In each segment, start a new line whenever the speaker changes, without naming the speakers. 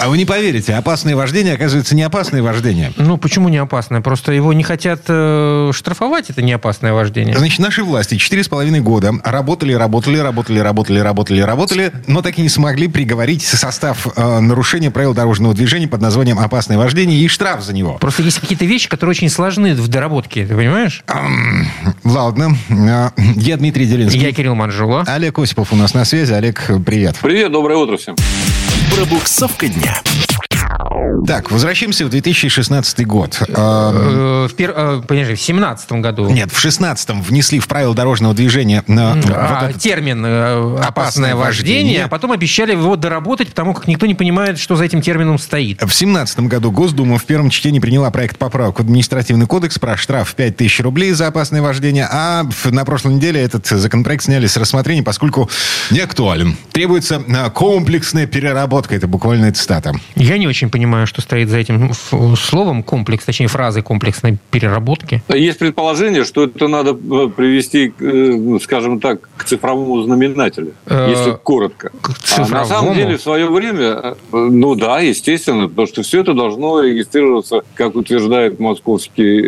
А вы не поверите, опасное вождение оказывается не опасное вождение.
Ну, почему не опасное? Просто его не хотят э, штрафовать, это не опасное вождение.
Значит, наши власти четыре с половиной года работали, работали, работали, работали, работали, работали, но так и не смогли приговорить состав э, нарушения правил дорожного движения под названием «опасное вождение» и штраф за него.
Просто есть какие-то вещи, которые очень сложны в доработке, ты понимаешь?
Ладно. Э, Я Дмитрий Делинский.
Я Кирилл Манжула.
Олег Осипов у нас на связи. Олег, привет.
Привет, доброе утро всем.
Пробуксовка дня.
Так, возвращаемся в 2016 год. Э,
В, пер- э, подожди, в 17 году.
Нет, в 16-м внесли в правила дорожного движения э,
А,
вот этот-
термин э,
Опасное
опасное
вождение.
вождение, а потом обещали его доработать, потому как никто не понимает, что за этим термином стоит.
В 17 году Госдума в первом чтении приняла проект поправок в административный кодекс про штраф в 5000 рублей за опасное вождение, а на прошлой неделе этот законопроект сняли с рассмотрения, поскольку не актуален. Требуется э, комплексная переработка, это буквально цитата.
Я не очень понимаю, что стоит за этим ф- словом комплекс, точнее фразой комплексной переработки.
Есть предположение, что это надо э, привести, э, ну, скажем так, к цифровому знаменателю,
Э,
если коротко.
К
А на самом
цифровому.
деле в свое время, ну да, естественно, потому что все это должно регистрироваться, как утверждает московский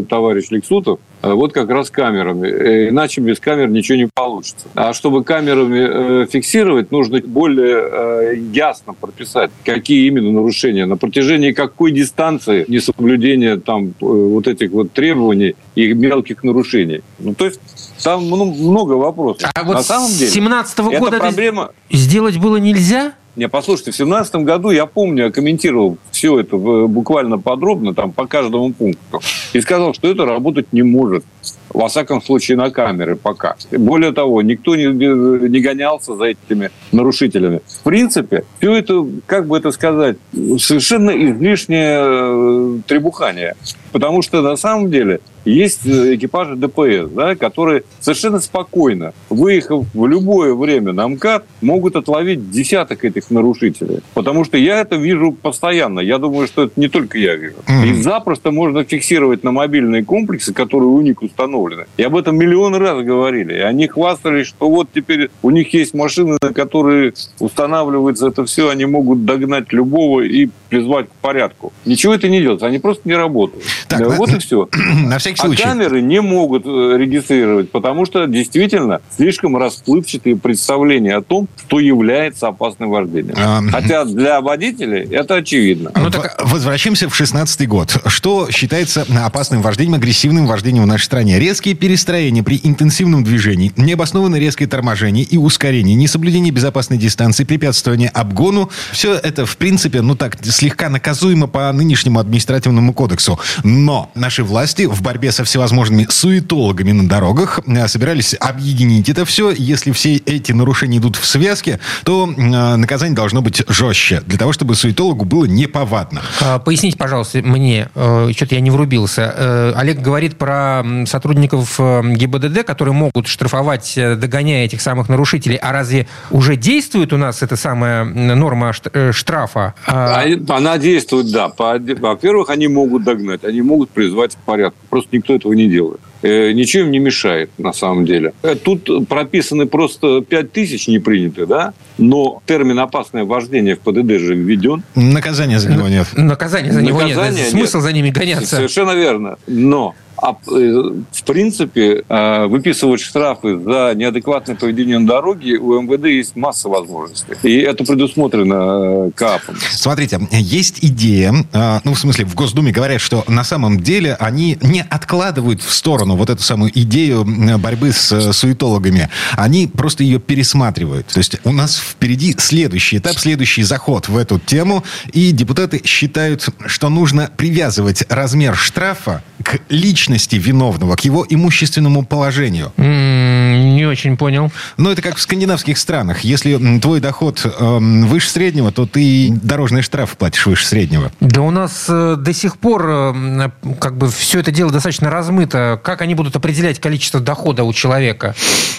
э, товарищ Лексутов, вот как раз камерами. Э, Иначе без камер ничего не получится. А чтобы камерами э, фиксировать, нужно более э, ясно прописать, какие именно нарушения, на протяжении какой дистанции несоблюдения там э, вот этих вот требований и мелких нарушений. Ну, то есть там ну, много вопросов.
А вот
на самом
с
деле,
17
эта
года это
проблема...
сделать было нельзя?
Не, послушайте, в 2017 году, я помню, я комментировал все это в- буквально подробно, там, по каждому пункту, и сказал, что это работать не может. Во всяком случае, на камеры пока. Более того, никто не, не гонялся за этими нарушителями. В принципе, все это, как бы это сказать, совершенно излишнее э, требухание. Потому что на самом деле есть э, экипажи ДПС, да, которые совершенно спокойно, выехав в любое время на МКАД, могут отловить десяток этих нарушителей. Потому что я это вижу постоянно. Я думаю, что это не только я вижу. И запросто можно фиксировать на мобильные комплексы, которые у них установлены. И об этом миллион раз говорили. И они хвастались, что вот теперь у них есть машины, на которые устанавливается это все, они могут догнать любого и призвать к порядку. Ничего это не делается, они просто не работают.
Так,
Да,
на-
вот и все.
На всякий
А
случай.
камеры не могут э, регистрировать, потому что действительно слишком расплывчатые представления о том, что является опасным вождением.
А,
Хотя для водителей это очевидно.
Ну, так-
Возвращаемся в 16 год. Что считается опасным вождением, агрессивным вождением в нашей стране? Резкие перестроения при интенсивном движении, необоснованное резкое торможение и ускорение, несоблюдение безопасной дистанции, препятствование обгону. Все это, в принципе, ну так, слегка наказуемо по нынешнему административному кодексу. Но наши власти в борьбе со всевозможными суетологами на дорогах э, собирались объединить это все. Если все эти нарушения идут в связке, то э, наказание должно быть жестче, для того, чтобы суетологу было неповадно.
А, Поясните, пожалуйста, мне, э, что-то я не врубился. Олег говорит про м, сотрудников э, ГИБДД, которые могут штрафовать, э, догоняя этих самых нарушителей. А разве уже действует у нас эта самая норма э, штрафа? А,
А Она действует, да. Во-первых, они могут догнать, они могут призвать к порядку. Просто никто этого не делает. Э, Ничего им не мешает, на самом деле. Э, Тут прописаны просто 5 тысяч не приняты, да? Но термин «опасное вождение» в ПДД же введен.
Наказания за него нет.
Наказания за него нет.
Наказания
Смысл
нет.
за ними гоняться.
Совершенно верно. Но а, э, в принципе, э, выписывать штрафы за неадекватное поведение на дороге у МВД есть масса возможностей. И это предусмотрено КАПом.
Смотрите, есть идея, э, ну, в смысле, в Госдуме говорят, что на самом деле они не откладывают в сторону вот эту самую идею борьбы с э, суетологами. Они просто ее пересматривают. То есть у нас впереди следующий этап, следующий заход в эту тему, и депутаты считают, что нужно привязывать размер штрафа к личности виновного, к его имущественному положению.
Не очень понял.
Ну, это как в скандинавских странах. Если твой доход эм, выше среднего, то ты дорожный штраф платишь выше среднего.
Да у нас э, до сих пор э, как бы все это дело достаточно размыто. Как они будут определять количество дохода у человека?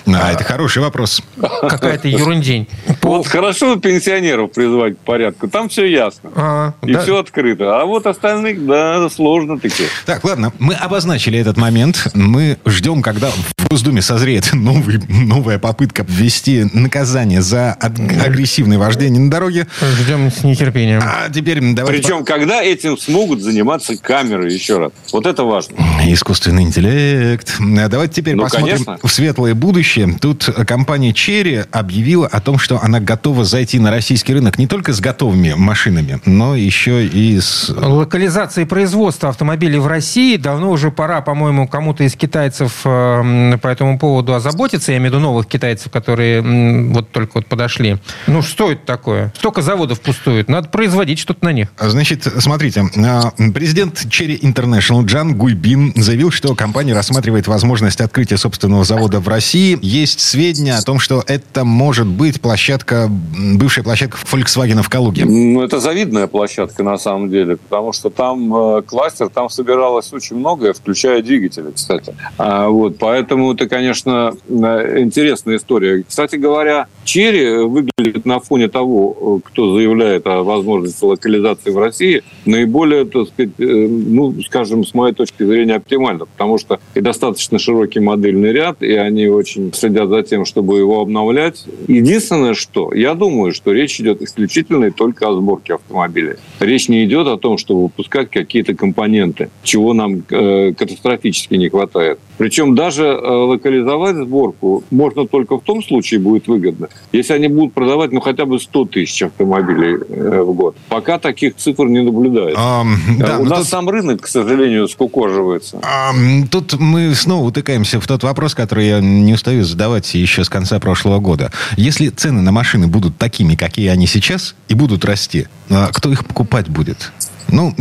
А, это хороший вопрос.
Какая-то ерундень.
Вот хорошо пенсионеров призвать к порядку, там все ясно.
А,
И
да.
все открыто. А вот остальных, да, сложно таки.
Так, ладно, мы обозначили этот момент. Мы ждем, когда в Госдуме созреет новый, новая попытка ввести наказание за агрессивное вождение на дороге.
Ждем с нетерпением.
А теперь давайте... Причем, когда этим смогут заниматься камеры, еще раз. Вот это важно.
Искусственный интеллект. Давайте теперь ну, посмотрим конечно. в светлое будущее. Тут компания Cherry объявила о том, что она готова зайти на российский рынок не только с готовыми машинами, но еще и с...
Локализацией производства автомобилей в России давно уже пора, по-моему, кому-то из китайцев э, по этому поводу озаботиться. Я имею в виду новых китайцев, которые вот только вот подошли. Ну, что это такое? Столько заводов пустует. Надо производить что-то на них.
Значит, смотрите. А, президент Cherry International Джан Гуйбин заявил, что компания рассматривает возможность открытия собственного завода в России. Есть сведения о том, что это может быть площадка, бывшая площадка Volkswagen в Калуге.
Ну, это завидная площадка на самом деле, потому что там э, кластер, там собиралось очень многое, включая двигатели, кстати. А, вот, поэтому это, конечно, э, интересная история. Кстати говоря, Черри выглядит на фоне того, э, кто заявляет о возможности локализации в России, наиболее, так сказать, э, ну, скажем, с моей точки зрения, оптимально, потому что и достаточно широкий модельный ряд, и они очень следят за тем, чтобы его обновлять. Единственное, что я думаю, что речь идет исключительно и только о сборке автомобиля. Речь не идет о том, чтобы выпускать какие-то компоненты, чего нам э, катастрофически не хватает. Причем даже э, локализовать сборку можно только в том случае будет выгодно, если они будут продавать ну хотя бы 100 тысяч автомобилей э, в год. Пока таких цифр не наблюдается. А, да, У нас тут... сам рынок, к сожалению, скукоживается. А,
тут мы снова утыкаемся в тот вопрос, который я не устаю задавать еще с конца прошлого года. Если цены на машины будут такими, какие они сейчас, и будут расти, а кто их покупать будет?
Ну,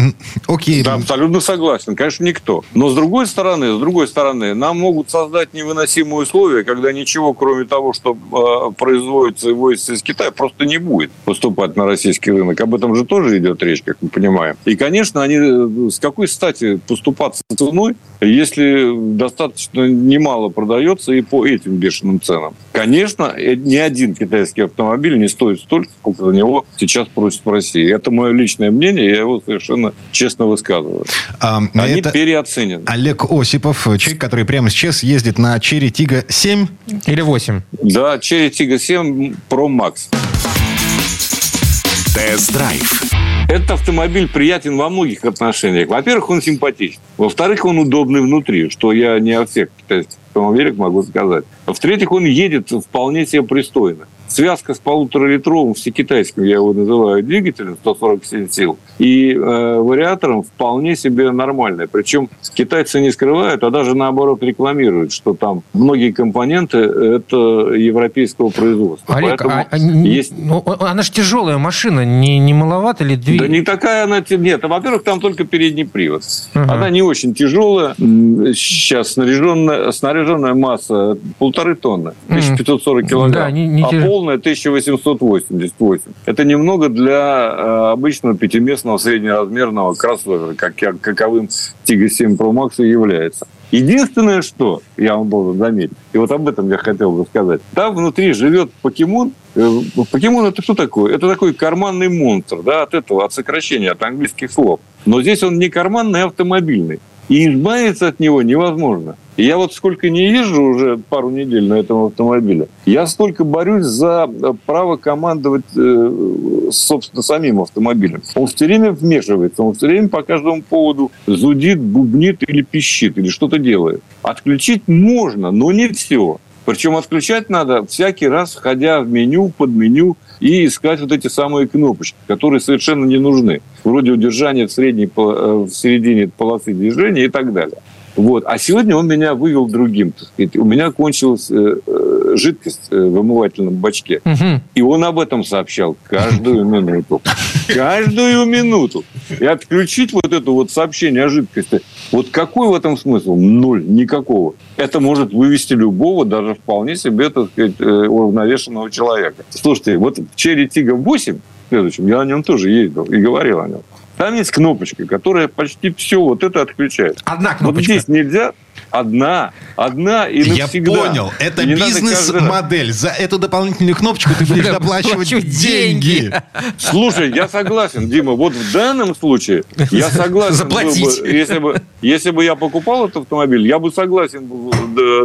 окей. Да, абсолютно согласен. Конечно, никто. Но с другой стороны, с другой стороны, нам могут создать невыносимые условия, когда ничего, кроме того, что э, производится и возится из Китая, просто не будет поступать на российский рынок. Об этом же тоже идет речь, как мы понимаем. И, конечно, они э, с какой стати поступаться ценой, если достаточно немало продается и по этим бешеным ценам. Конечно, э, ни один китайский автомобиль не стоит столько, сколько за него сейчас просят в России. Это мое личное мнение, я его совершенно честно высказываю. А, Они это переоценены.
Олег Осипов, человек, который прямо сейчас ездит на Черри Тига 7
или 8?
Да, Черри Тига 7 Pro Max.
Тест-драйв.
Этот автомобиль приятен во многих отношениях. Во-первых, он симпатичен. Во-вторых, он удобный внутри, что я не о всех китайских автомобилях могу сказать. В-третьих, он едет вполне себе пристойно связка с полуторалитровым всекитайским, я его называю, двигателем 147 сил, и э, вариатором вполне себе нормальная. Причем китайцы не скрывают, а даже наоборот рекламируют, что там многие компоненты это европейского производства.
Олег, Поэтому а, есть... ну, она же тяжелая машина, не, не маловато ли двигатель?
Да не такая она... Нет, во-первых, там только передний привод. Угу. Она не очень тяжелая. Сейчас снаряженная, снаряженная масса полторы тонны, 1540 килограмм. Да, не, не а пол полная 1888. Это немного для э, обычного пятиместного среднеразмерного кроссовера, как, каковым Tiggo 7 Pro Max и является. Единственное, что я вам должен заметить, и вот об этом я хотел бы сказать, там внутри живет покемон. Э, покемон это что такое? Это такой карманный монстр, да, от этого, от сокращения, от английских слов. Но здесь он не карманный, а автомобильный. И избавиться от него невозможно. Я вот сколько не езжу уже пару недель на этом автомобиле, я столько борюсь за э, право командовать, э, собственно, самим автомобилем. Он все время вмешивается, он все время по каждому поводу зудит, бубнит или пищит, или что-то делает. Отключить можно, но не все. Причем отключать надо всякий раз, входя в меню, под меню, и искать вот эти самые кнопочки, которые совершенно не нужны. Вроде удержания в, средней, э, в середине полосы движения и так далее. Вот. А сегодня он меня вывел другим. Так сказать. У меня кончилась э, э жидкость э, в омывательном бачке. Угу. И он об этом сообщал каждую минуту. Каждую минуту. И отключить вот это вот сообщение о жидкости. Вот какой в этом смысл? Ноль. Никакого. Это может вывести любого, даже вполне себе, так сказать, уравновешенного человека. Слушайте, вот в Черри Тига 8 следующем, я на нем тоже ездил и говорил о нем. Там есть кнопочка, которая почти все вот это отключает.
Одна кнопочка.
Вот здесь нельзя, одна, одна и
Я
навсегда.
понял. Это бизнес-модель. За эту дополнительную кнопочку ты будешь доплачивать
деньги.
Слушай, я согласен, Дима, вот в данном случае я согласен.
Заплатить.
бы, если, бы, если бы я покупал этот автомобиль, я бы согласен был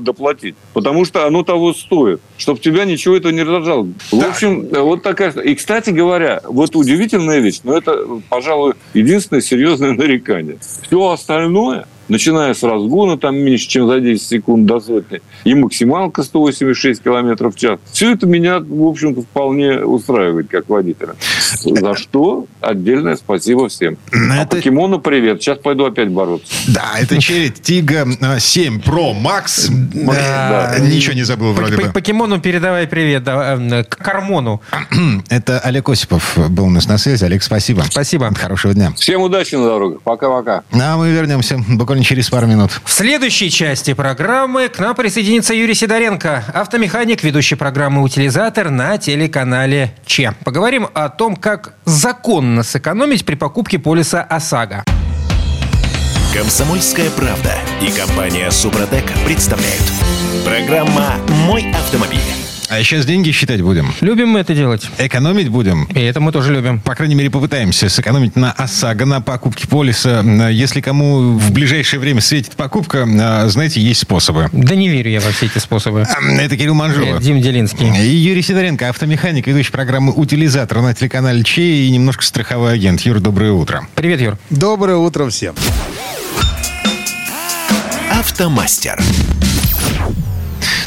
доплатить. Потому что оно того стоит. Чтобы тебя ничего этого не раздражало. В общем, вот такая... И, кстати говоря, вот удивительная вещь, но это, пожалуй, единственное серьезное нарекание. Все остальное начиная с разгона там меньше, чем за 10 секунд до сотни, и максималка 186 километров в час. Все это меня, в общем-то, вполне устраивает как водителя. За что отдельное спасибо всем. А
Это-
покемону привет. Сейчас пойду опять бороться.
Да, это Черри Тига а, 7 Pro Max.
Да.
Э, Ничего не забыл вроде бы.
Покемону передавай привет, да, э, к Кармону.
Это Олег Осипов был у нас на связи. Олег, спасибо.
Спасибо.
Хорошего дня.
Всем удачи на дорогах. Пока-пока.
А мы вернемся буквально через пару минут.
В следующей части программы к нам присоединится Юрий Сидоренко, автомеханик, ведущий программы «Утилизатор» на телеканале ЧЕ. Поговорим о том, как законно сэкономить при покупке полиса ОСАГО.
Комсомольская правда и компания Супротек представляют. Программа «Мой автомобиль».
А сейчас деньги считать будем.
Любим мы это делать.
Экономить будем.
И это мы тоже любим.
По крайней мере, попытаемся сэкономить на ОСАГО, на покупке полиса. Если кому в ближайшее время светит покупка, а, знаете, есть способы.
Да не верю я во все эти способы.
Это Кирилл Манжула.
Э, Дим Делинский.
И Юрий Сидоренко, автомеханик, ведущий программы «Утилизатор» на телеканале ЧЕ и немножко страховой агент. Юр, доброе утро.
Привет, Юр.
Доброе утро всем.
Автомастер.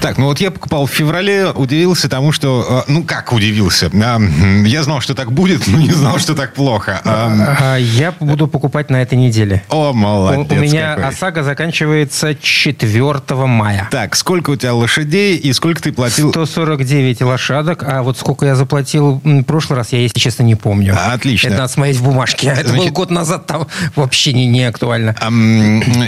Так, ну вот я покупал в феврале, удивился тому, что... э, Ну, как удивился? А, Я знал, что так будет, но не знал, что так плохо. А,
А, Я буду покупать на этой неделе.
О, молодец
у меня
какой.
ОСАГО заканчивается 4 мая.
Так, сколько у тебя лошадей и сколько ты платил?
149 лошадок, а вот сколько я заплатил в прошлый раз, я, если честно, не помню.
Отлично.
Это надо смотреть в бумажке. Это
Значит-
был год назад, там вообще не, не актуально.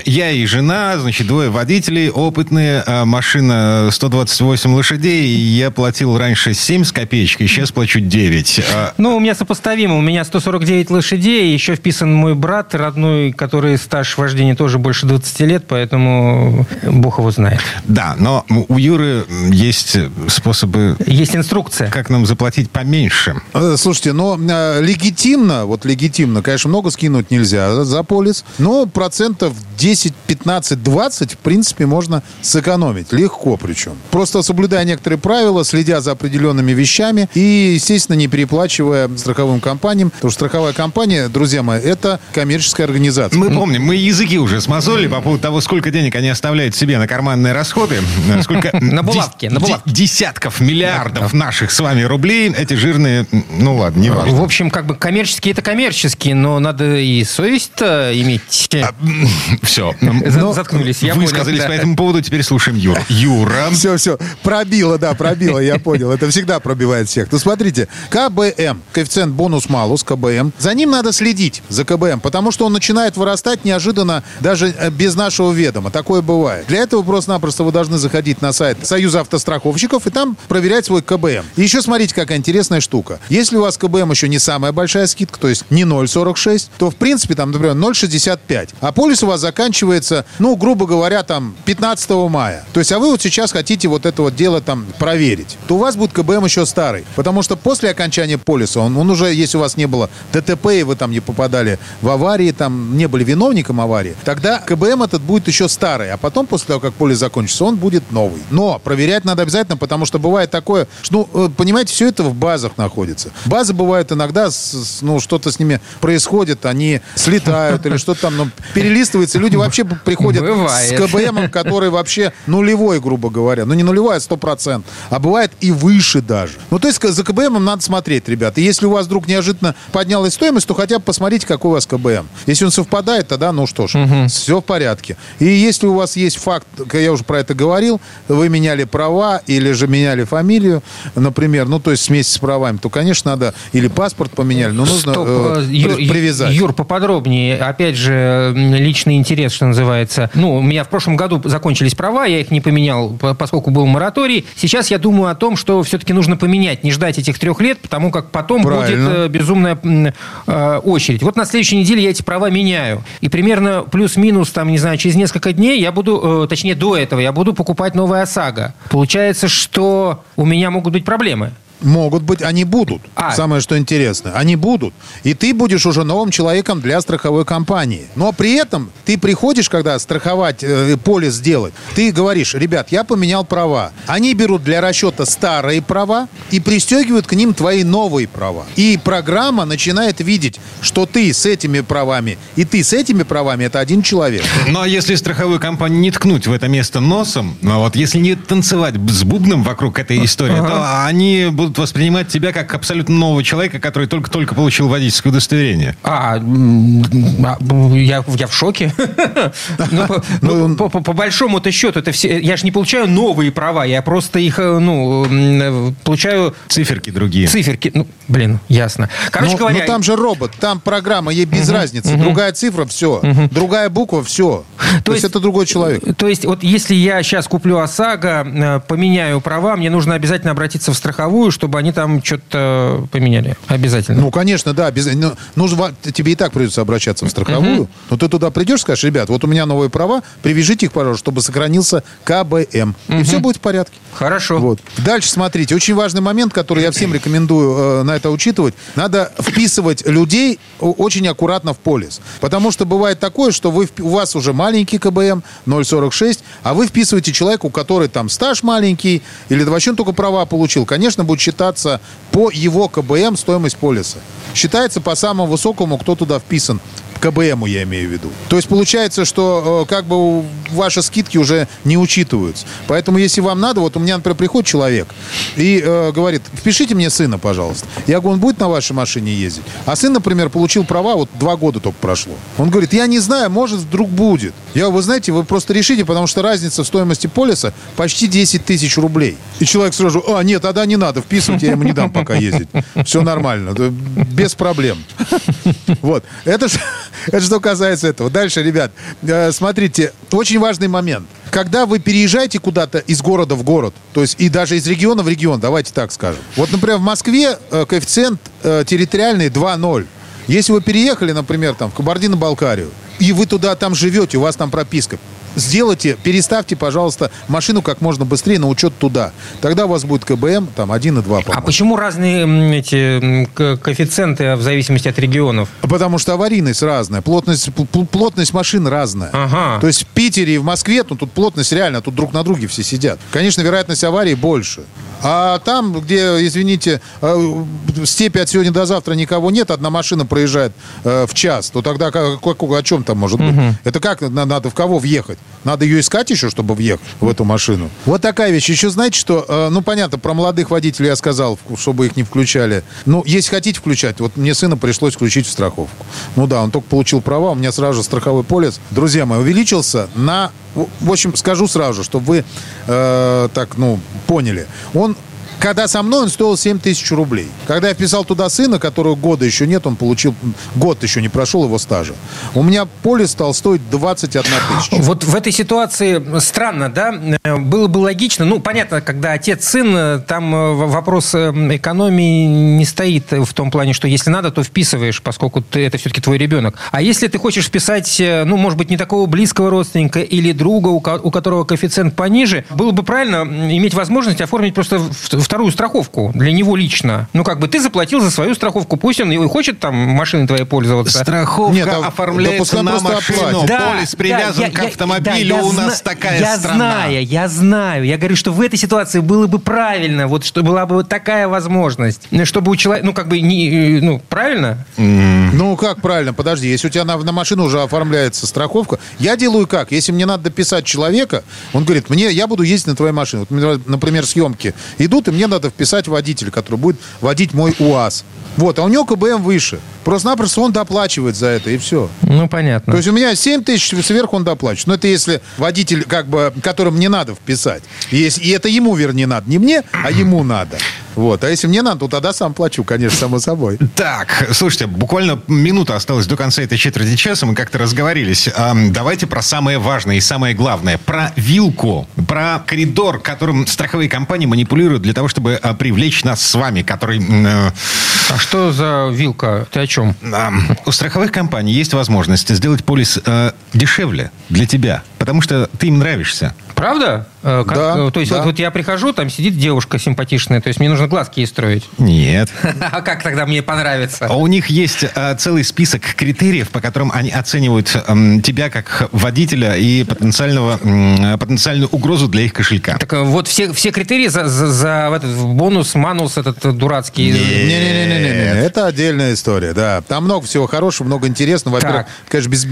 Я и жена, значит, двое водителей, опытные, машина 128 лошадей, и я платил раньше 7 с копеечкой, сейчас плачу 9. А,
Ну, у меня сопоставимо. У меня 149 лошадей, еще вписан мой брат родной, который стаж вождения тоже больше 20 лет, поэтому бог его знает.
Да, но у Юры есть способы,
Есть инструкция.
как нам заплатить поменьше.
Э, Слушайте, но э, легитимно, вот легитимно, конечно, много скинуть нельзя за полис, но процентов 10, 15, 20, в принципе, можно сэкономить. Легко причем. Просто соблюдая некоторые правила, следя за определенными вещами и, естественно, не переплачивая страховым компаниям. Потому что страховая компания, друзья мои, это коммерческая организация.
Мы помним, мы языки уже смазолили по поводу того, сколько денег они оставляют себе на карманные расходы, сколько
На булавки,
дес-
на булавки.
де- десятков миллиардов наших с вами рублей, эти жирные, ну ладно, не важно.
В общем, как бы коммерческие это коммерческие, но надо и совесть-то иметь.
Все.
За- заткнулись, я
Вы сказались по этому поводу, теперь слушаем Юру. Юра.
Все, все. Пробило, да, пробило, я понял. Это всегда пробивает всех. Ну, смотрите, КБМ, коэффициент бонус-малус, КБМ, за ним надо следить, за КБМ, потому что он начинает вырастать неожиданно, даже э, без нашего ведома. Такое бывает. Для этого просто-напросто вы должны заходить на сайт Союза автостраховщиков и там проверять свой КБМ. И еще смотрите, какая интересная штука. Если у вас КБМ еще не самая большая скидка, то есть не 0,46, то, в принципе, там, например, 0,65. А полис у вас заканчивается, ну, грубо говоря, там, 15 мая. То есть, а вы вот сейчас хотите вот это вот дело там проверить, то у вас будет КБМ еще старый. Потому что после окончания полиса, он, он уже, если у вас не было ДТП, и вы там не попадали в аварии, там не были виновником аварии, тогда КБМ этот будет еще старый. А потом, после того, как полис закончится, он будет новый. Но проверять надо обязательно, потому что бывает такое, что, ну, э, понимаете, все это в базах находится. Базы бывают иногда, с- с- ну, что-то с ними происходит, они слетают или что-то там, ну, перелистывается, люди вообще приходят
Бывает.
с КБМом, который вообще нулевой, грубо говоря. Ну, не нулевой, а 100%. А бывает и выше даже. Ну, то есть за КБМом надо смотреть, ребята. И если у вас вдруг неожиданно поднялась стоимость, то хотя бы посмотрите, какой у вас КБМ. Если он совпадает, тогда, ну что ж, все в порядке. И если у вас есть факт, я уже про это говорил, вы меняли права или же меняли фамилию, например, ну, то есть смесь с правами, то, конечно, надо или паспорт поменяли, но нужно
Стоп,
э,
э, Юр,
при- привязать.
Юр, поподробнее. Опять же, личный интерес, что называется. Ну, у меня в прошлом году закончились права, я их не поменял по, по- поскольку был мораторий. Сейчас я думаю о том, что все-таки нужно поменять, не ждать этих трех лет, потому как потом
Правильно.
будет э, безумная э, очередь. Вот на следующей неделе я эти права меняю. И примерно плюс-минус, там, не знаю, через несколько дней я буду, э, точнее, до этого я буду покупать новый ОСАГО. Получается, что у меня могут быть проблемы.
Могут быть, они будут.
А.
Самое, что интересно, они будут. И ты будешь уже новым человеком для страховой компании. Но при этом ты приходишь, когда страховать э, полис сделать, ты говоришь, ребят, я поменял права. Они берут для расчета старые права и пристегивают к ним твои новые права. И программа начинает видеть, что ты с этими правами и ты с этими правами это один человек.
Ну, а если страховую компанию не ткнуть в это место носом, ну, вот если не танцевать с бубном вокруг этой истории, то они будут воспринимать тебя как абсолютно нового человека, который только-только получил водительское удостоверение.
А, а, я, я в шоке. Ну, по- ну, по- большому-то счету, это все, я же не получаю новые права, я просто их, э, ну, э, получаю
Циферки другие.
циферки. Ну, блин, ясно. Короче
ну,
говоря,
ну, там же робот, там программа, ей без разницы. Другая цифра, все. Другая буква, все. То, есть,
есть-
это другой человек.
То есть, вот если я сейчас куплю ОСАГО, э, поменяю права, мне нужно обязательно обратиться в страховую, чтобы они там что-то поменяли. Обязательно.
Ну, конечно, да. Без... ну, нужно, тебе и так придется обращаться в страховую. Но ты туда придешь, скажешь, ребят, вот у меня новые права, привяжите их, пожалуйста, чтобы сохранился КБМ. И все будет в порядке.
Хорошо.
Вот. Дальше смотрите. Очень важный момент, который я всем рекомендую э, на это учитывать. Надо вписывать людей очень аккуратно в полис. Потому что бывает такое, что вы, у вас уже маленький КБМ, 0,46, а вы вписываете человека, у которого там стаж маленький, или вообще он только права получил. Конечно, будет считаться по его КБМ стоимость полиса. Считается по самому высокому, кто туда вписан. КБМу я имею в виду. То есть получается, что э, как бы ваши скидки уже не учитываются. Поэтому если вам надо, вот у меня, например, приходит человек и э, говорит, впишите мне сына, пожалуйста. Я говорю, он будет на вашей машине ездить? А сын, например, получил права, вот два года только прошло. Он говорит, я не знаю, может, вдруг будет. Я говорю, вы знаете, вы просто решите, потому что разница в стоимости полиса почти 10 тысяч рублей. И человек сразу, а, нет, тогда не надо вписывать, я ему не дам пока ездить. Все нормально, да, без проблем. Вот. Это, ж- это что касается этого. Дальше, ребят, э, смотрите, очень важный момент. Когда вы переезжаете куда-то из города в город, то есть и даже из региона в регион, давайте так скажем. Вот, например, в Москве э, коэффициент э, территориальный 2,0. Если вы переехали, например, там, в Кабардино-Балкарию, и вы туда там живете, у вас там прописка, сделайте, переставьте, пожалуйста, машину как можно быстрее на учет туда. Тогда у вас будет КБМ там 1 и 2,
А
по-моему.
почему разные эти коэффициенты в зависимости от регионов?
Потому что аварийность разная, плотность, пл- пл- плотность машин разная.
Ага.
То есть в Питере и в Москве, ну, тут плотность реально, тут друг на друге все сидят. Конечно, вероятность аварии больше. А там, где, извините, э, в степи от сегодня до завтра никого нет, одна машина проезжает э, в час, то тогда о чем там может быть? Это как на- надо в кого въехать? Надо ее искать еще, чтобы въехать в эту машину. Вот такая вещь. Еще знаете, что, э, ну, понятно, про молодых водителей я сказал, чтобы их не включали. Ну, если хотите включать, вот мне сына пришлось включить в страховку. Ну да, он только получил права, у меня сразу же страховой полис, друзья мои, увеличился на... В общем, скажу сразу чтобы вы э, так, ну, поняли. Он когда со мной он стоил 7 тысяч рублей. Когда я вписал туда сына, которого года еще нет, он получил, год еще не прошел его стажа. У меня полис стал стоить 21 тысяча.
Вот в этой ситуации странно, да? Было бы логично, ну, понятно, когда отец-сын, э, там э, вопрос э, экономии не стоит в том плане, что если надо, то вписываешь, поскольку ты, это все-таки твой ребенок. А если ты хочешь вписать, э, ну, может быть, не такого близкого родственника или друга, у ко- у которого коэффициент пониже, было бы правильно иметь возможность оформить просто в- вторую страховку для него лично. Ну, как бы ты заплатил за свою страховку, пусть он и хочет там машиной твоей пользоваться.
Страховка
Нет, а- да
оформляется
пускай
на машину.
оплатит.
Полис привязан
я-
к автомобилю.
да, я
У нас
зна-
такая
я
страна.
знаю, я знаю. Я говорю, что в этой ситуации было бы правильно, вот что была бы такая возможность, чтобы у человека, ну как бы, не, э, ну правильно?
Ну, как правильно? Подожди, если у тебя на, на машину уже оформляется страховка, я делаю как? Если мне надо дописать человека, он говорит, мне, я буду ездить на твоей машине. Вот, например, например, съемки идут, и мне надо вписать водителя, который будет водить мой УАЗ. Вот, а у него КБМ выше. Просто-напросто он доплачивает за это, и все.
Ну понятно.
То есть у меня 7 тысяч, сверху он доплачивает. Но это если водитель, как бы, которым не надо вписать. И, это ему, вернее, надо. Не мне, а ему надо. Вот. А если мне надо, то тогда сам плачу, конечно, само собой.
Так, слушайте, буквально минута осталась до конца этой четверти часа. Мы как-то разговорились. Эм, давайте про самое важное и самое главное. Про вилку, про коридор, которым страховые компании манипулируют для того, чтобы э, привлечь нас с вами, который... э,
А что за вилка? Ты о чем?
эм, у страховых компаний есть возможность сделать полис э, дешевле для тебя, потому что ты им нравишься.
Правда? Э, как-
Да,
э, то есть
да.
вот, вот я прихожу, там сидит девушка симпатичная, то есть мне нужно глазки ей строить.
Нет.
А как тогда мне понравится?
А У них есть э, целый список критериев, по которым они оценивают эм, тебя как водителя и потенциального, потенциальную угрозу для их кошелька.
Так вот все, все критерии за, за- за в этот бонус, манус этот дурацкий.
Не-не-не, это отдельная история, да. Там много всего хорошего, много интересного. Во-первых, конечно, без,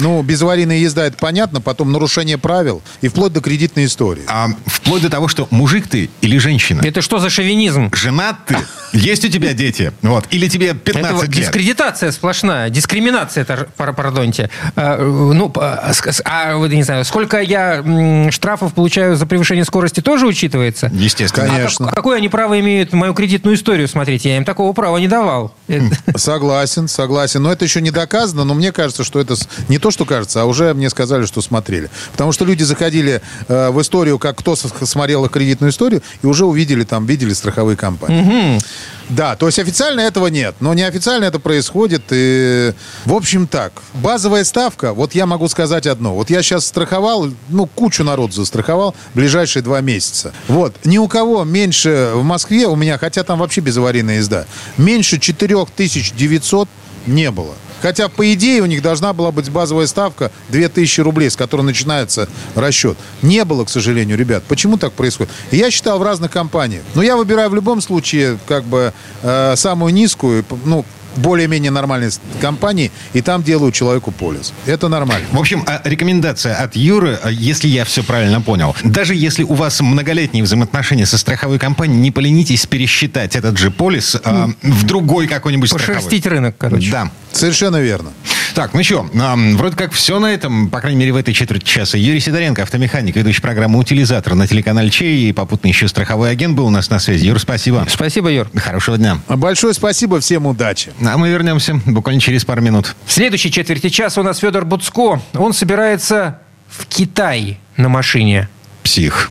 ну, безаварийная езда, это понятно, потом нарушение правил и вплоть до кредитной истории.
А, вплоть до того, что мужик ты или женщина.
Это что за шовинизм?
Женат ты? Есть у тебя дети? Вот. Или тебе
Это
15
вот
лет?
дискредитация сплошная, дискриминация, это, пар- пардоньте. А, ну, а, а, вот, не знаю, сколько я штрафов получаю за превышение скорости, тоже учитывается?
Естественно.
Конечно.
А какое они право имеют мою кредитную историю смотреть? Я им такого права не давал. Это-
Согласен, согласен. Но это еще не доказано, но мне кажется, что это не то, что кажется, а уже мне сказали, что смотрели. Потому что люди заходили э, в историю, как кто смотрел их кредитную историю, и уже увидели там, видели страховые компании. Да, то есть официально этого нет, но неофициально это происходит. И, в общем, так. Базовая ставка, вот я могу сказать одно. Вот я сейчас страховал, ну, кучу народу застраховал ближайшие два месяца. Вот. Ни у кого меньше в Москве, у меня, хотя там вообще безаварийная езда, меньше 4900 не было. Хотя, по идее, у них должна была быть базовая ставка 2000 рублей, с которой начинается расчет. Не было, к сожалению, ребят. Почему так происходит? Я считал в разных компаниях. Но я выбираю в любом случае как бы э, самую низкую, ну, более-менее нормальной компании, и там делаю человеку полис. Это нормально.
В общем, а, рекомендация от Юры, а, если я все правильно понял. Даже если у вас многолетние взаимоотношения со страховой компанией, не поленитесь пересчитать этот же полис а, в другой какой-нибудь страховой.
Пошерстить рынок, короче.
Да.
Совершенно верно.
Так, ну что, вроде как все на этом, по крайней мере, в этой четверти часа. Юрий Сидоренко, автомеханик, ведущий программы «Утилизатор» на телеканале Чей, и попутно еще страховой агент был у нас на связи. Юр, спасибо.
Спасибо, Юр.
Хорошего дня.
Большое спасибо, всем удачи.
А мы вернемся буквально через пару минут.
В следующей четверти часа у нас Федор Буцко. Он собирается в Китай на машине.
Псих.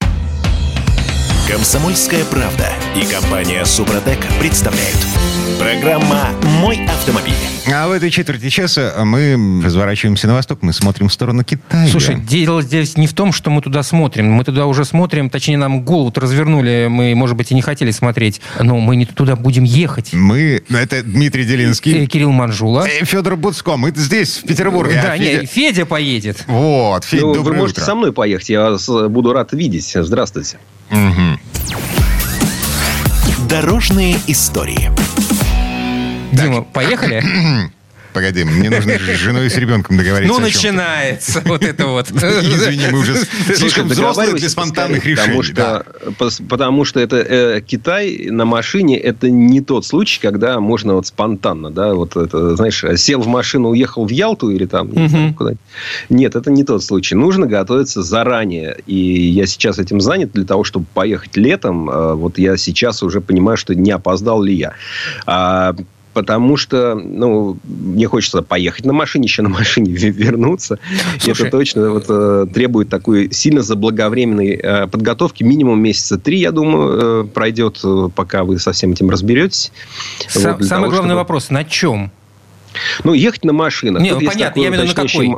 Комсомольская правда и компания Супротек представляют. Программа «Мой автомобиль».
А в этой четверти часа мы разворачиваемся на восток, мы смотрим в сторону Китая.
Слушай, дело здесь не в том, что мы туда смотрим. Мы туда уже смотрим, точнее, нам голову развернули. Мы, может быть, и не хотели смотреть. Но мы не туда будем ехать.
Мы, это Дмитрий
Э,
Делинский,
Кирилл Манжула.
э, Федор Буцко. Мы здесь, в Петербурге.
Да,
а
не,
Федя-
Федя поедет.
Вот, Федь,
Ну, вы
доброе
можете
утро.
со мной поехать, я вас э, буду рад видеть. Здравствуйте.
Мгм.
Дорожные истории.
Дима, поехали?
Погоди, мне нужно с женой и с ребенком договориться.
Ну, начинается вот это вот.
Извини, мы уже слишком взрослые для спонтанных решений.
Потому что, это э, Китай на машине это не тот случай, когда можно вот спонтанно, да, вот это, знаешь, сел в машину, уехал в Ялту или там, не знаю,
Мгм.
куда Нет, это не тот случай. Нужно готовиться заранее. И я сейчас этим занят для того, чтобы поехать летом. Э, Вот я сейчас уже понимаю, что не опоздал ли я. Потому что, ну, мне хочется поехать на машине, еще на машине ве- вернуться.
Слушай.
это точно вот, э, требует такой сильно заблаговременной э, подготовки. Минимум месяца три, я думаю, э, пройдет, э, пока вы со всем этим разберетесь.
Са-
Вот,
Самый
того,
главный
чтобы-
вопрос, на чем?
Ну, ехать на машинах.
Не,
Тут
ну, понятно,
такой
я имею в виду, на какой?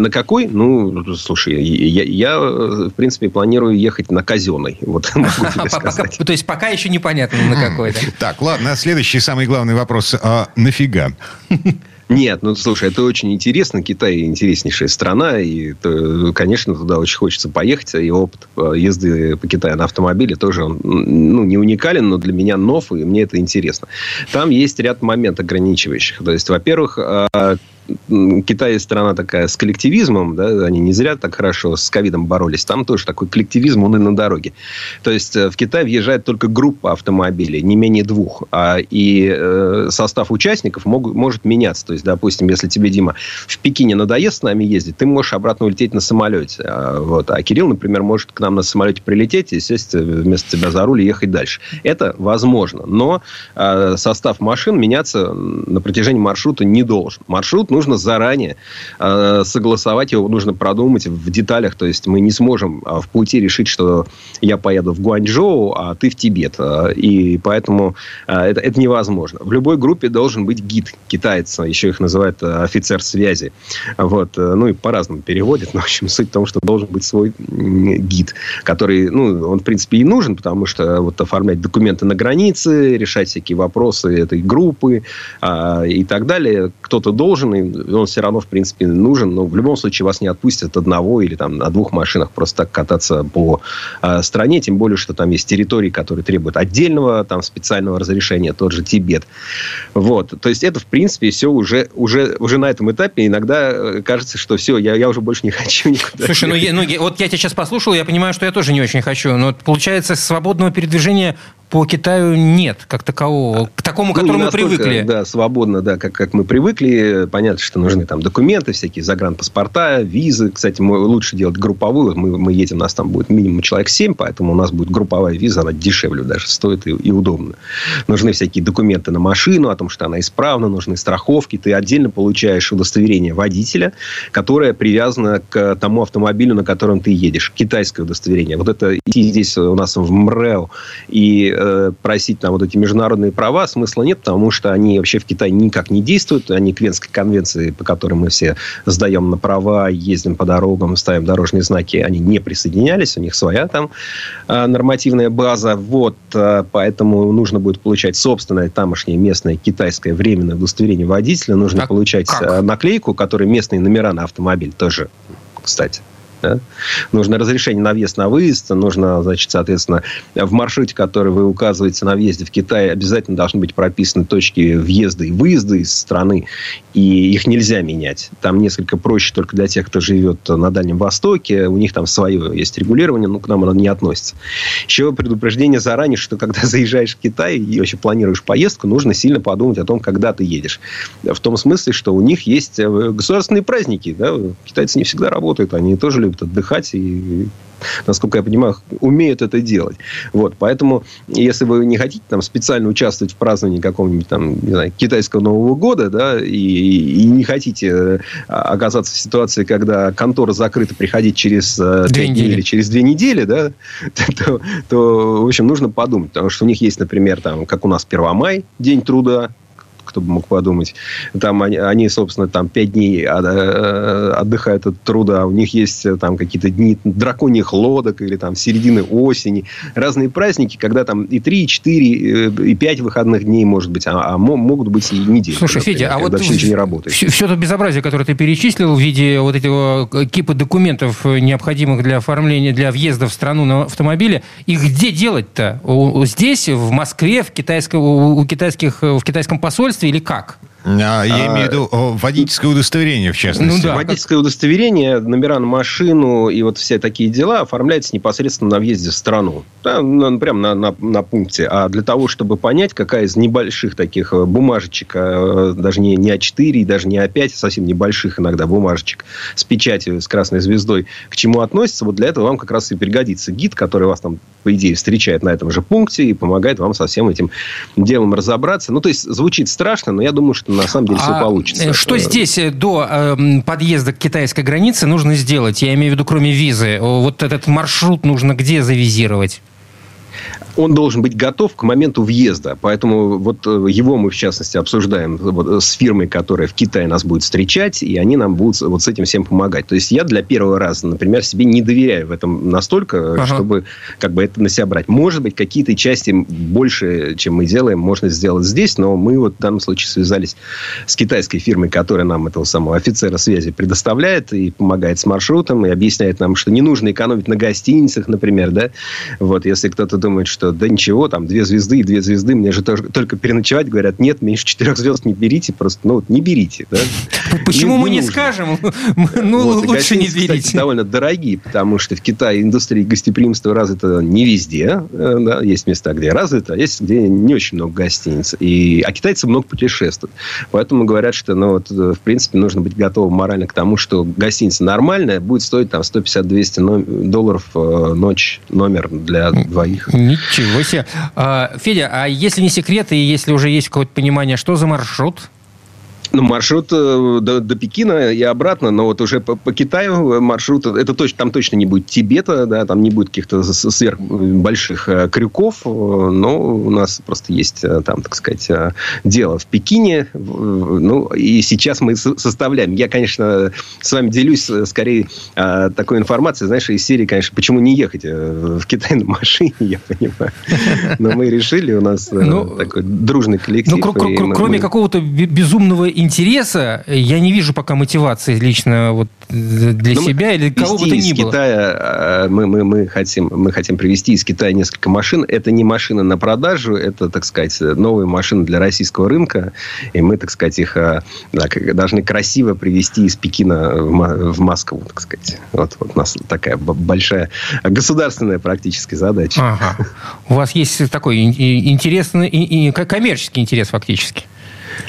На какой? Ну, слушай, я, я, в принципе, планирую ехать на казенной. Вот могу тебе сказать.
То есть пока еще непонятно на какой.
Так, ладно, следующий самый главный вопрос. А, нафига?
Нет, ну слушай, это очень интересно. Китай интереснейшая страна, и, то, конечно, туда очень хочется поехать. И опыт езды по Китаю на автомобиле тоже он, ну, не уникален, но для меня нов, и мне это интересно. Там есть ряд моментов ограничивающих. То есть, во-первых, э, Китай страна такая с коллективизмом, да, они не зря так хорошо с ковидом боролись. Там тоже такой коллективизм, он и на дороге. То есть в Китай въезжает только группа автомобилей, не менее двух. А, и э, состав участников мог, может меняться. То есть, допустим, если тебе, Дима, в Пекине надоест с нами ездить, ты можешь обратно улететь на самолете. А, вот. а Кирилл, например, может к нам на самолете прилететь и сесть вместо тебя за руль и ехать дальше. Это возможно. Но э, состав машин меняться на протяжении маршрута не должен. Маршрут нужно заранее э, согласовать, его нужно продумать в деталях. То есть мы не сможем в пути решить, что я поеду в Гуанчжоу, а ты в Тибет. И поэтому это, это невозможно. В любой группе должен быть гид китаец. Еще их называют офицер связи. Вот. Ну и по-разному переводят. Но, в общем, суть в том, что должен быть свой гид, который, ну, он, в принципе, и нужен, потому что вот оформлять документы на границе, решать всякие вопросы этой группы а, и так далее. Кто-то должен, и он все равно, в принципе, нужен. Но в любом случае вас не отпустят одного или там на двух машинах просто так кататься по а, стране. Тем более, что там есть территории, которые требуют отдельного там специального разрешения. Тот же Тибет. Вот. То есть это, в принципе, все уже, уже, уже на этом этапе. Иногда э, кажется, что все, я, я уже больше не хочу никуда.
Слушай, ну, я, ну вот я тебя сейчас послушал, я понимаю, что я тоже не очень хочу. Но получается, свободного передвижения по Китаю нет как такового, к такому, к ну, которому мы привыкли.
Да, свободно, да, как, как мы привыкли. Понятно, что нужны там документы, всякие загранпаспорта, визы. Кстати, мы лучше делать групповую. Мы, мы едем, у нас там будет минимум человек 7, поэтому у нас будет групповая виза, она дешевле даже стоит и, и удобно. Нужны всякие документы на машину, о том, что она исправна, нужны страховки. Ты отдельно получаешь удостоверение водителя, которое привязано к тому автомобилю, на котором ты едешь. Китайское удостоверение. Вот это идти здесь у нас в МРЭО и Э, просить там вот эти международные права смысла нет, потому что они вообще в Китае никак не действуют. Они к Венской конвенции, по которой мы все сдаем на права, ездим по дорогам, ставим дорожные знаки, они не присоединялись. У них своя там э, нормативная база. Вот, э, поэтому нужно будет получать собственное тамошнее местное китайское временное удостоверение водителя. Нужно а получать как? наклейку, которая местные номера на автомобиль тоже, кстати. Да? Нужно разрешение на въезд, на выезд. Нужно, значит, соответственно, в маршруте, который вы указываете на въезде в Китай, обязательно должны быть прописаны точки въезда и выезда из страны. И их нельзя менять. Там несколько проще только для тех, кто живет на Дальнем Востоке. У них там свое есть регулирование, но к нам оно не относится. Еще предупреждение заранее, что когда заезжаешь в Китай и вообще планируешь поездку, нужно сильно подумать о том, когда ты едешь. В том смысле, что у них есть э, государственные праздники. Да? Китайцы не всегда работают, они тоже любят отдыхать и насколько я понимаю, умеют это делать. Вот, поэтому, если вы не хотите там специально участвовать в праздновании какого-нибудь там, не знаю, китайского Нового года, да, и, и не хотите э, оказаться в ситуации, когда контора закрыта, приходить через э, две недели или через две недели, да, то, то, в общем, нужно подумать, потому что у них есть, например, там, как у нас Первомай, День труда, кто бы мог подумать. Там они, они собственно, там пять дней а, э, отдыхают от труда. У них есть э, там какие-то дни драконьих лодок или там середины осени. Разные праздники, когда там и три, и четыре, э, и пять выходных дней, может быть, а, а могут быть и недели.
Слушай, Федя, а вот вообще ничего не работает. Все, все это безобразие, которое ты перечислил в виде вот этого кипа документов, необходимых для оформления, для въезда в страну на автомобиле, и где делать-то? Здесь, в Москве, в, китайском, у китайских, в китайском посольстве, или как?
А, я имею в виду водительское удостоверение, в частности. Ну,
да. Водительское удостоверение, номера на машину и вот все такие дела оформляются непосредственно на въезде в страну. Да, на, прямо на, на, на пункте. А для того, чтобы понять, какая из небольших таких э, бумажечек, э, даже не, не А4, даже не А5, совсем небольших иногда бумажечек с печатью, с красной звездой, к чему относится, вот для этого вам как раз и пригодится гид, который вас там, по идее, встречает на этом же пункте и помогает вам со всем этим делом разобраться. Ну, то есть, звучит страшно, но я думаю, что на самом деле а все получится.
Что здесь э, до э, подъезда к китайской границе нужно сделать? Я имею в виду, кроме визы. Вот этот маршрут нужно где завизировать?
Он должен быть готов к моменту въезда. Поэтому вот э, его мы, в частности, обсуждаем вот, э, с фирмой, которая в Китае нас будет встречать, и они нам будут вот с этим всем помогать. То есть, я для первого раза, например, себе не доверяю в этом настолько, ага. чтобы как бы это на себя брать. Может быть, какие-то части больше, чем мы делаем, можно сделать здесь, но мы вот в данном случае связались с китайской фирмой, которая нам этого самого офицера связи предоставляет и помогает с маршрутом, и объясняет нам, что не нужно экономить на гостиницах, например, да. Вот, если кто-то думает, что что да ничего, там две звезды и две звезды, мне же тоже, только переночевать, говорят, нет, меньше четырех звезд не берите, просто, ну, не берите. Да?
Почему не, мы не, не скажем? Ну, вот, лучше не берите. Кстати,
довольно дорогие, потому что в Китае индустрия гостеприимства развита не везде. Э, да, есть места, где развита, а есть где не очень много гостиниц. И, а китайцы много путешествуют. Поэтому говорят, что, ну, вот, э, в принципе, нужно быть готовым морально к тому, что гостиница нормальная будет стоить там 150-200 долларов э, ночь номер для двоих.
Ничего себе. А, Федя, а если не секрет, и если уже есть какое-то понимание, что за маршрут?
Ну, маршрут э, до, до Пекина и обратно, но вот уже по, по Китаю маршрут, это точно, там точно не будет Тибета, да, там не будет каких-то сверх больших э, крюков, э, но у нас просто есть там, так сказать, дело в Пекине, ну, и сейчас мы составляем. Я, конечно, с вами делюсь скорее такой информацией, знаешь, из серии, конечно, почему не ехать в Китай на машине, я понимаю. Но мы решили, у нас ну, такой дружный коллектив. Ну,
кроме какого-то безумного интереса я не вижу пока мотивации лично вот для Но ну, себя или кого бы то ни было.
Китая, а, мы, мы, мы, хотим, мы хотим привезти из Китая несколько машин. Это не машины на продажу, это, так сказать, новые машины для российского рынка. И мы, так сказать, их а, да, должны красиво привезти из Пекина в Москву, так сказать. Вот, вот у нас такая большая государственная практически задача.
Ага. У вас есть такой интересный и коммерческий интерес фактически.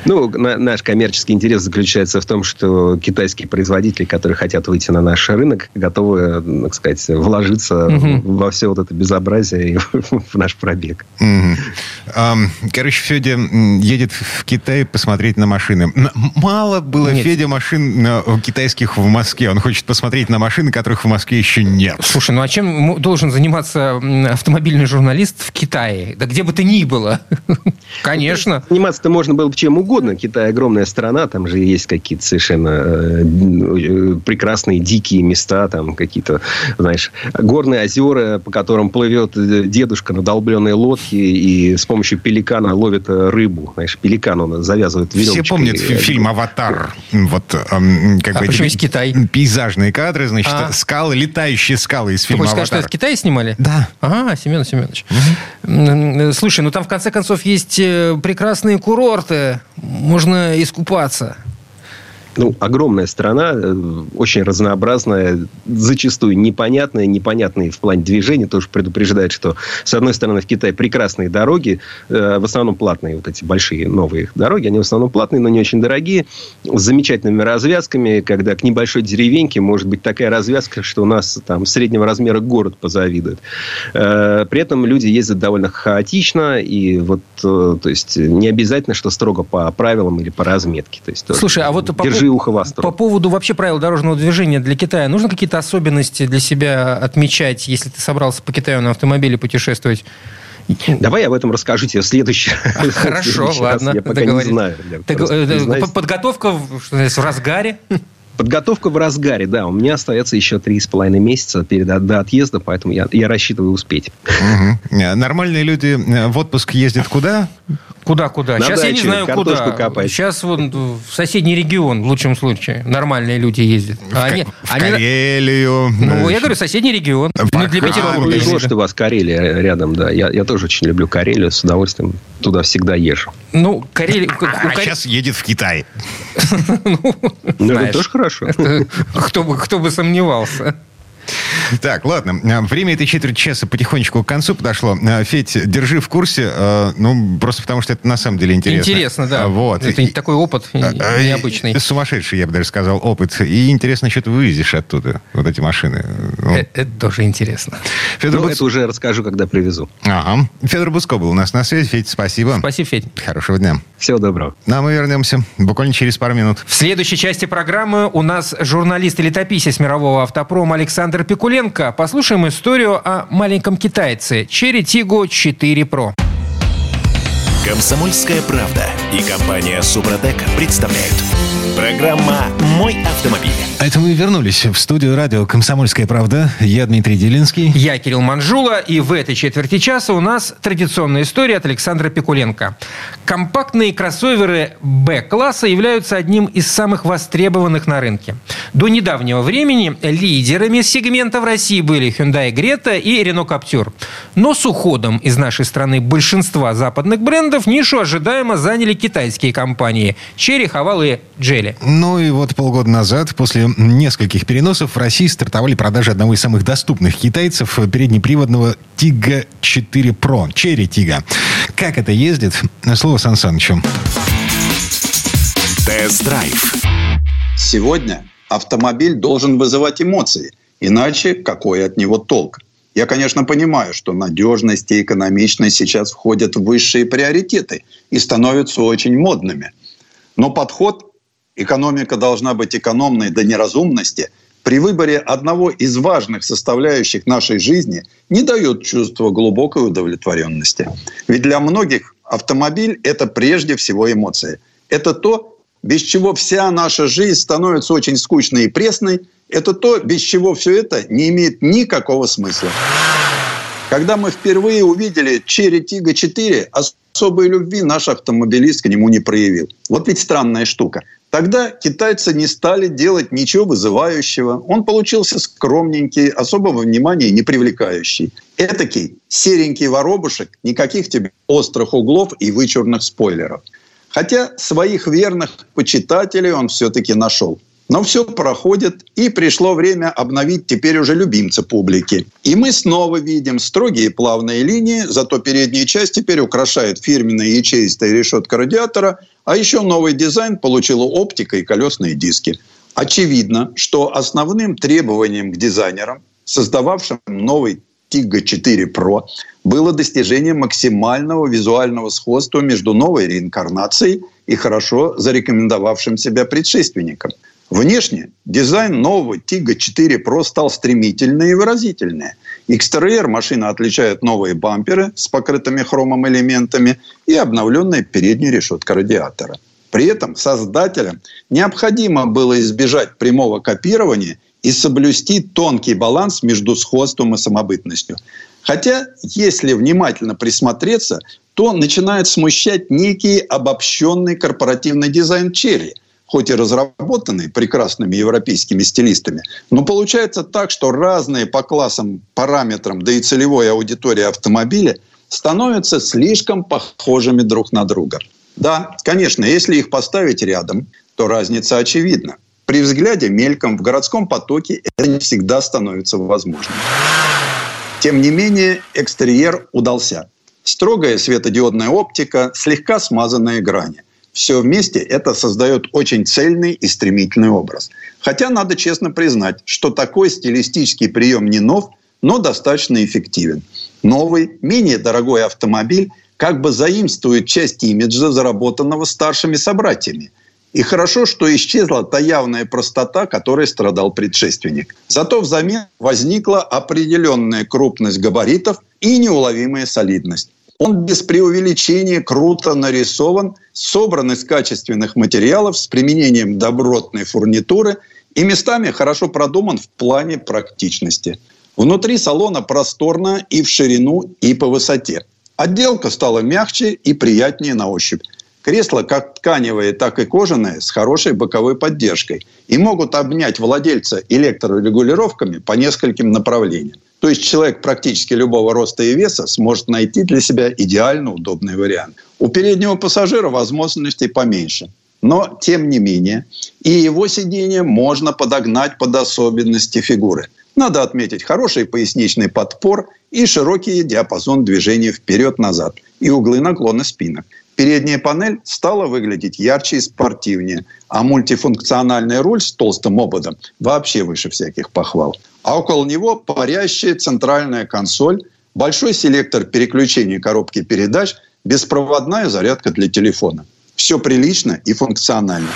Ну, наш коммерческий интерес заключается в том, что китайские производители, которые хотят выйти на наш рынок, готовы, так сказать, вложиться угу. во все вот это безобразие и в наш пробег.
Угу. Короче, Федя едет в Китай посмотреть на машины. Мало было нет. Федя машин китайских в Москве. Он хочет посмотреть на машины, которых в Москве еще нет.
Слушай, ну а чем должен заниматься автомобильный журналист в Китае? Да где бы ты ни было. Конечно.
Заниматься-то можно было бы чем угодно. Китай огромная страна, там же есть какие-то совершенно э, прекрасные дикие места, там какие-то, знаешь, горные озера, по которым плывет э, дедушка на долбленной лодке и с помощью пеликана ловит э, рыбу. Знаешь, пеликан он завязывает веревочкой.
Все помнят фильм «Аватар». Вот, эм, как
а бы, почему Китай?
Пейзажные кадры, значит, а. скалы, летающие скалы из фильма Ты
хочешь сказать, что это в Китае снимали?
Да.
Ага, Семен Семенович. Угу. Слушай, ну там в конце концов есть прекрасные курорты можно искупаться.
Ну, огромная страна, э, очень разнообразная, зачастую непонятная, непонятные в плане движения. Тоже предупреждает, что, с одной стороны, в Китае прекрасные дороги, э, в основном платные, вот эти большие новые дороги, они в основном платные, но не очень дорогие, с замечательными развязками, когда к небольшой деревеньке может быть такая развязка, что у нас там среднего размера город позавидует. Э, при этом люди ездят довольно хаотично, и вот, то есть, не обязательно, что строго по правилам или по разметке. То есть,
Слушай, а вот по
держи ухо востро.
По поводу вообще правил дорожного движения для Китая, нужно какие-то особенности для себя отмечать, если ты собрался по Китаю на автомобиле путешествовать?
Давай я об этом расскажу тебе в следующий
Хорошо, ладно.
Я пока не знаю.
Э, подготовка в разгаре?
Подготовка в разгаре, да. У меня остается еще три с половиной месяца перед до отъезда, поэтому я, я рассчитываю успеть.
Угу. Нормальные люди э, в отпуск ездят куда?
Куда-куда? Сейчас даче, я не знаю, куда. Копать. Сейчас вон в соседний регион, в лучшем случае, нормальные люди ездят.
В, они, в они... Карелию.
Ну, я говорю, соседний регион.
В ну, для Петербурга. Повезло, что у вас Карелия рядом, да. Я, я тоже очень люблю Карелию, с удовольствием туда всегда езжу.
Ну, Карелия...
А сейчас едет в Китай.
Ну, это тоже хорошо.
Кто бы, кто бы сомневался.
Так, ладно. Время этой четверти часа потихонечку к концу подошло. Федь, держи в курсе, э, ну, просто потому что это на самом деле интересно.
Интересно, да. Вот. Это такой опыт а, а, необычный.
Сумасшедший, я бы даже сказал, опыт. И интересно, что ты вывезешь оттуда, вот эти машины.
Ну. Это, это тоже интересно.
Федор ну, Буц... это уже расскажу, когда привезу.
Ага. Федор Буско был у нас на связи. Федь, спасибо.
Спасибо, Федь.
Хорошего дня.
Всего доброго.
Ну, а мы вернемся буквально через пару минут.
В следующей части программы у нас журналист и летописец мирового автопрома Александр Пикуленко. Послушаем историю о маленьком китайце Cherry Tiggo 4 Pro.
Комсомольская правда и компания Супротек представляют. Программа «Мой автомобиль».
А это мы вернулись в студию радио «Комсомольская правда». Я Дмитрий Делинский.
Я Кирилл Манжула, и в этой четверти часа у нас традиционная история от Александра Пикуленко. Компактные кроссоверы Б-класса являются одним из самых востребованных на рынке. До недавнего времени лидерами сегмента в России были Hyundai Greta и Renault Captur. Но с уходом из нашей страны большинства западных брендов нишу ожидаемо заняли китайские компании Cherry, Haval и Geely.
Ну и вот полгода назад, после нескольких переносов, в России стартовали продажи одного из самых доступных китайцев переднеприводного Тига 4 Pro, Cherry Тига. Как это ездит? Слово Сан Санычу.
Тест-драйв.
Сегодня автомобиль должен вызывать эмоции, иначе какой от него толк? Я, конечно, понимаю, что надежность и экономичность сейчас входят в высшие приоритеты и становятся очень модными. Но подход экономика должна быть экономной до неразумности, при выборе одного из важных составляющих нашей жизни не дает чувства глубокой удовлетворенности. Ведь для многих автомобиль – это прежде всего эмоции. Это то, без чего вся наша жизнь становится очень скучной и пресной. Это то, без чего все это не имеет никакого смысла. Когда мы впервые увидели Черри Тига 4, особой любви наш автомобилист к нему не проявил. Вот ведь странная штука. Тогда китайцы не стали делать ничего вызывающего. Он получился скромненький, особого внимания не привлекающий. Этакий серенький воробушек, никаких тебе острых углов и вычурных спойлеров. Хотя своих верных почитателей он все-таки нашел. Но все проходит, и пришло время обновить теперь уже любимца публики. И мы снова видим строгие плавные линии, зато передняя часть теперь украшает фирменная ячеистая решетка радиатора, а еще новый дизайн получила оптика и колесные диски. Очевидно, что основным требованием к дизайнерам, создававшим новый Tiggo 4 Pro, было достижение максимального визуального сходства между новой реинкарнацией и хорошо зарекомендовавшим себя предшественником – Внешне дизайн нового Тига 4 Pro стал стремительный и выразительный. Экстерьер машина отличает новые бамперы с покрытыми хромом элементами и обновленная передняя решетка радиатора. При этом создателям необходимо было избежать прямого копирования и соблюсти тонкий баланс между сходством и самобытностью. Хотя, если внимательно присмотреться, то начинает смущать некий обобщенный корпоративный дизайн Черри – хоть и разработанный прекрасными европейскими стилистами, но получается так, что разные по классам, параметрам, да и целевой аудитории автомобиля становятся слишком похожими друг на друга. Да, конечно, если их поставить рядом, то разница очевидна. При взгляде мельком в городском потоке это не всегда становится возможным. Тем не менее, экстерьер удался. Строгая светодиодная оптика, слегка смазанные грани – все вместе это создает очень цельный и стремительный образ. Хотя надо честно признать, что такой стилистический прием не нов, но достаточно эффективен. Новый, менее дорогой автомобиль как бы заимствует часть имиджа, заработанного старшими собратьями. И хорошо, что исчезла та явная простота, которой страдал предшественник. Зато взамен возникла определенная крупность габаритов и неуловимая солидность. Он без преувеличения круто нарисован, собран из качественных материалов с применением добротной фурнитуры и местами хорошо продуман в плане практичности. Внутри салона просторно и в ширину, и по высоте. Отделка стала мягче и приятнее на ощупь. Кресла как тканевые, так и кожаные, с хорошей боковой поддержкой. И могут обнять владельца электрорегулировками по нескольким направлениям. То есть человек практически любого роста и веса сможет найти для себя идеально удобный вариант. У переднего пассажира возможностей поменьше. Но, тем не менее, и его сиденье можно подогнать под особенности фигуры. Надо отметить хороший поясничный подпор и широкий диапазон движения вперед-назад и углы наклона спинок. Передняя панель стала выглядеть ярче и спортивнее, а мультифункциональный руль с толстым ободом вообще выше всяких похвал а около него парящая центральная консоль, большой селектор переключения коробки передач, беспроводная зарядка для телефона. Все прилично и функционально.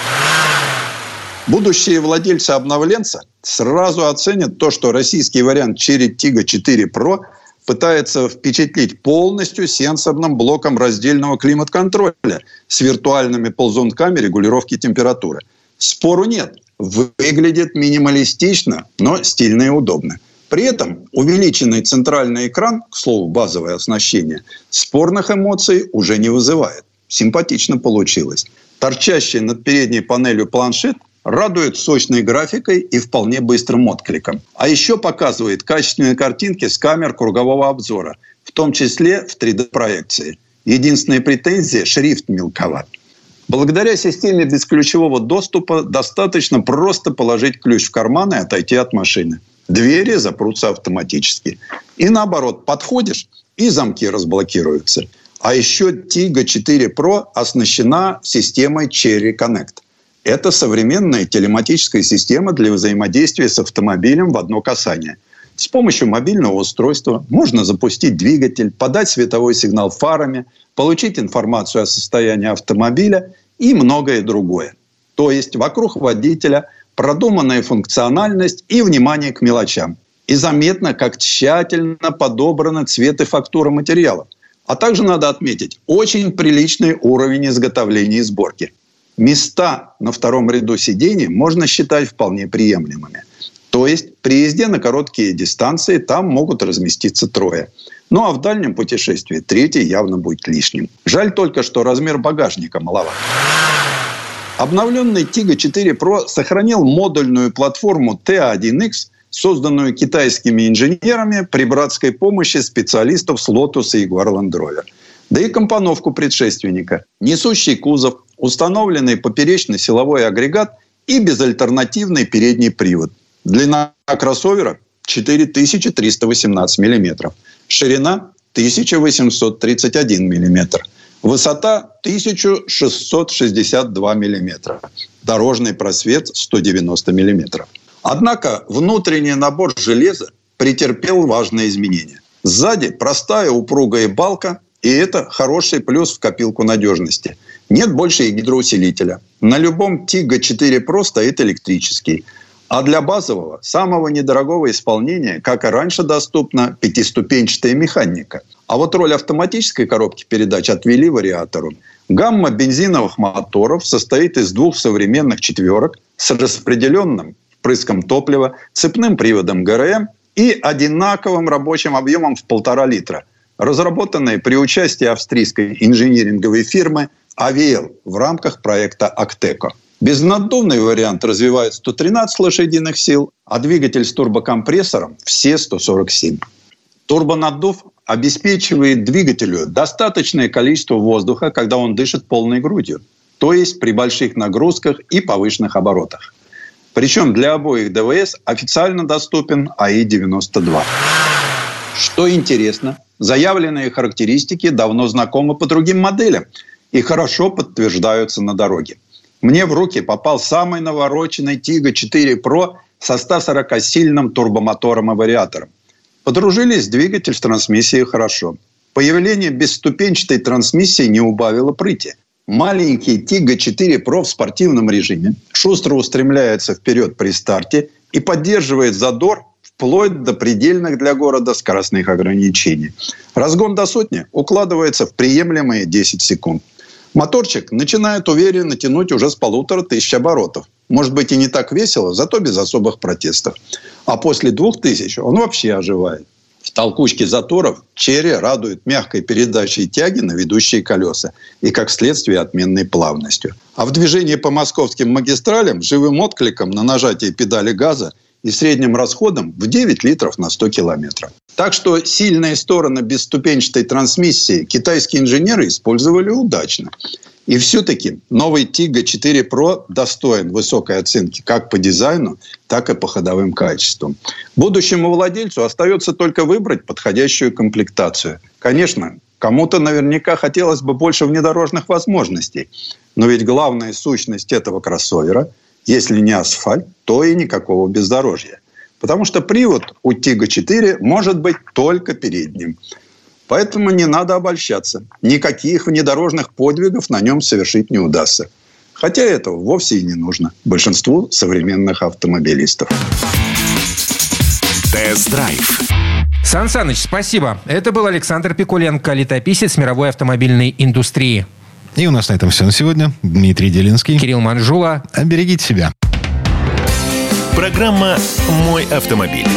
Будущие владельцы обновленца сразу оценят то, что российский вариант Cherry Tiggo 4 Pro пытается впечатлить полностью сенсорным блоком раздельного климат-контроля с виртуальными ползунками регулировки температуры – Спору нет. Выглядит минималистично, но стильно и удобно. При этом увеличенный центральный экран, к слову, базовое оснащение, спорных эмоций уже не вызывает. Симпатично получилось. Торчащий над передней панелью планшет радует сочной графикой и вполне быстрым откликом. А еще показывает качественные картинки с камер кругового обзора, в том числе в 3D-проекции. Единственная претензия – шрифт мелковат. Благодаря системе бесключевого доступа достаточно просто положить ключ в карман и отойти от машины. Двери запрутся автоматически. И наоборот, подходишь, и замки разблокируются. А еще Tiga 4 Pro оснащена системой Cherry Connect. Это современная телематическая система для взаимодействия с автомобилем в одно касание. С помощью мобильного устройства можно запустить двигатель, подать световой сигнал фарами, получить информацию о состоянии автомобиля и многое другое. То есть вокруг водителя продуманная функциональность и внимание к мелочам. И заметно, как тщательно подобраны цвет и фактура материалов. А также надо отметить очень приличный уровень изготовления и сборки. Места на втором ряду сидений можно считать вполне приемлемыми. То есть при езде на короткие дистанции там могут разместиться трое. Ну а в дальнем путешествии третий явно будет лишним. Жаль только, что размер багажника маловат. Обновленный Tiga 4 Pro сохранил модульную платформу T1X созданную китайскими инженерами при братской помощи специалистов с Lotus и Jaguar Land Rover. Да и компоновку предшественника. Несущий кузов, установленный поперечный силовой агрегат и безальтернативный передний привод. Длина кроссовера 4318 мм. Ширина 1831 мм. Высота 1662 мм. Дорожный просвет 190 мм. Однако внутренний набор железа претерпел важные изменения. Сзади простая упругая балка, и это хороший плюс в копилку надежности. Нет больше гидроусилителя. На любом Тига 4 Pro стоит электрический. А для базового, самого недорогого исполнения, как и раньше доступна, пятиступенчатая механика. А вот роль автоматической коробки передач отвели вариатору. Гамма бензиновых моторов состоит из двух современных четверок с распределенным впрыском топлива, цепным приводом ГРМ и одинаковым рабочим объемом в полтора литра, разработанные при участии австрийской инжиниринговой фирмы «Авиэл» в рамках проекта «Актеко». Безнаддувный вариант развивает 113 лошадиных сил, а двигатель с турбокомпрессором – все 147. Турбонаддув обеспечивает двигателю достаточное количество воздуха, когда он дышит полной грудью, то есть при больших нагрузках и повышенных оборотах. Причем для обоих ДВС официально доступен АИ-92. Что интересно, заявленные характеристики давно знакомы по другим моделям и хорошо подтверждаются на дороге. Мне в руки попал самый навороченный Тига 4 Pro со 140-сильным турбомотором и вариатором. Подружились двигатель с трансмиссией хорошо. Появление бесступенчатой трансмиссии не убавило прыти маленький Тига 4 Pro в спортивном режиме шустро устремляется вперед при старте и поддерживает задор вплоть до предельных для города скоростных ограничений. Разгон до сотни укладывается в приемлемые 10 секунд. Моторчик начинает уверенно тянуть уже с полутора тысяч оборотов. Может быть и не так весело, зато без особых протестов. А после двух тысяч он вообще оживает. В толкучке заторов Черри радует мягкой передачей тяги на ведущие колеса и, как следствие, отменной плавностью. А в движении по московским магистралям живым откликом на нажатие педали газа и средним расходом в 9 литров на 100 километров. Так что сильные стороны бесступенчатой трансмиссии китайские инженеры использовали удачно. И все-таки новый Тига 4 Pro достоин высокой оценки как по дизайну, так и по ходовым качествам. Будущему владельцу остается только выбрать подходящую комплектацию. Конечно, кому-то наверняка хотелось бы больше внедорожных возможностей. Но ведь главная сущность этого кроссовера, если не асфальт, то и никакого бездорожья. Потому что привод у Тига 4 может быть только передним. Поэтому не надо обольщаться. Никаких внедорожных подвигов на нем совершить не удастся. Хотя этого вовсе и не нужно большинству современных автомобилистов.
Тест-драйв.
Сан Саныч, спасибо. Это был Александр Пикуленко, летописец мировой автомобильной индустрии.
И у нас на этом все на сегодня. Дмитрий Делинский.
Кирилл Манжула.
Берегите себя.
Программа «Мой автомобиль».